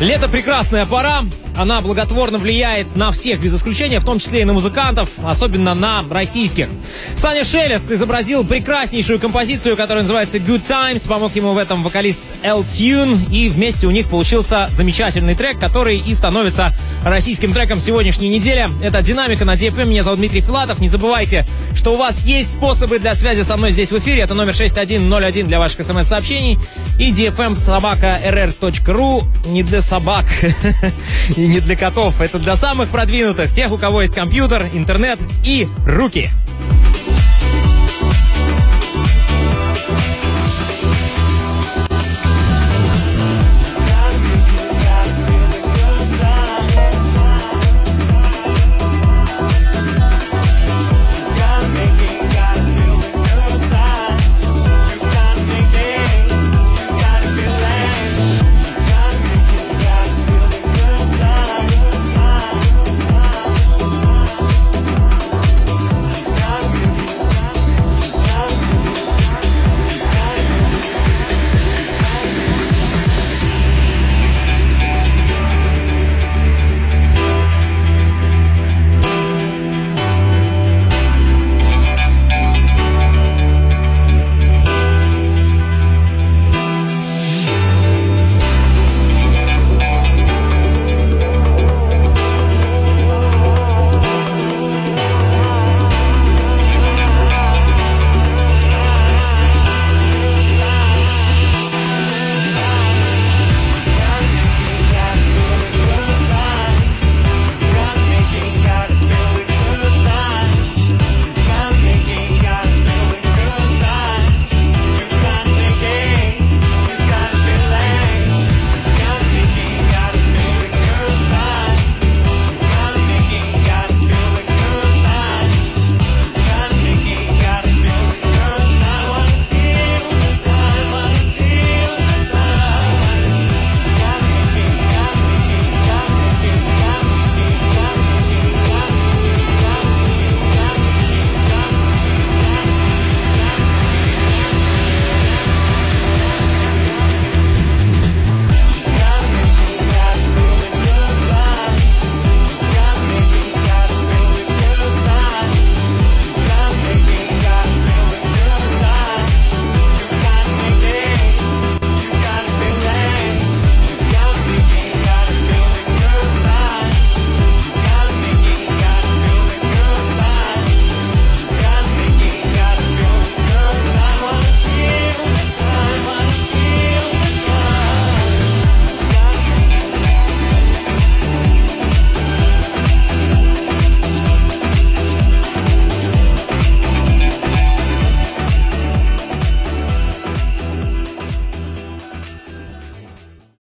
Лето прекрасная пора. Она благотворно влияет на всех без исключения, в том числе и на музыкантов, особенно на российских. Саня Шелест изобразил прекраснейшую композицию, которая называется Good Times. Помог ему в этом вокалист L Tune. И вместе у них получился замечательный трек, который и становится российским треком сегодняшней недели. Это «Динамика» на DFM. Меня зовут Дмитрий Филатов. Не забывайте, что у вас есть способы для связи со мной здесь в эфире. Это номер 6101 для ваших смс-сообщений и DFM собака rr.ru не для собак и не для котов. Это для самых продвинутых, тех, у кого есть компьютер, интернет и руки.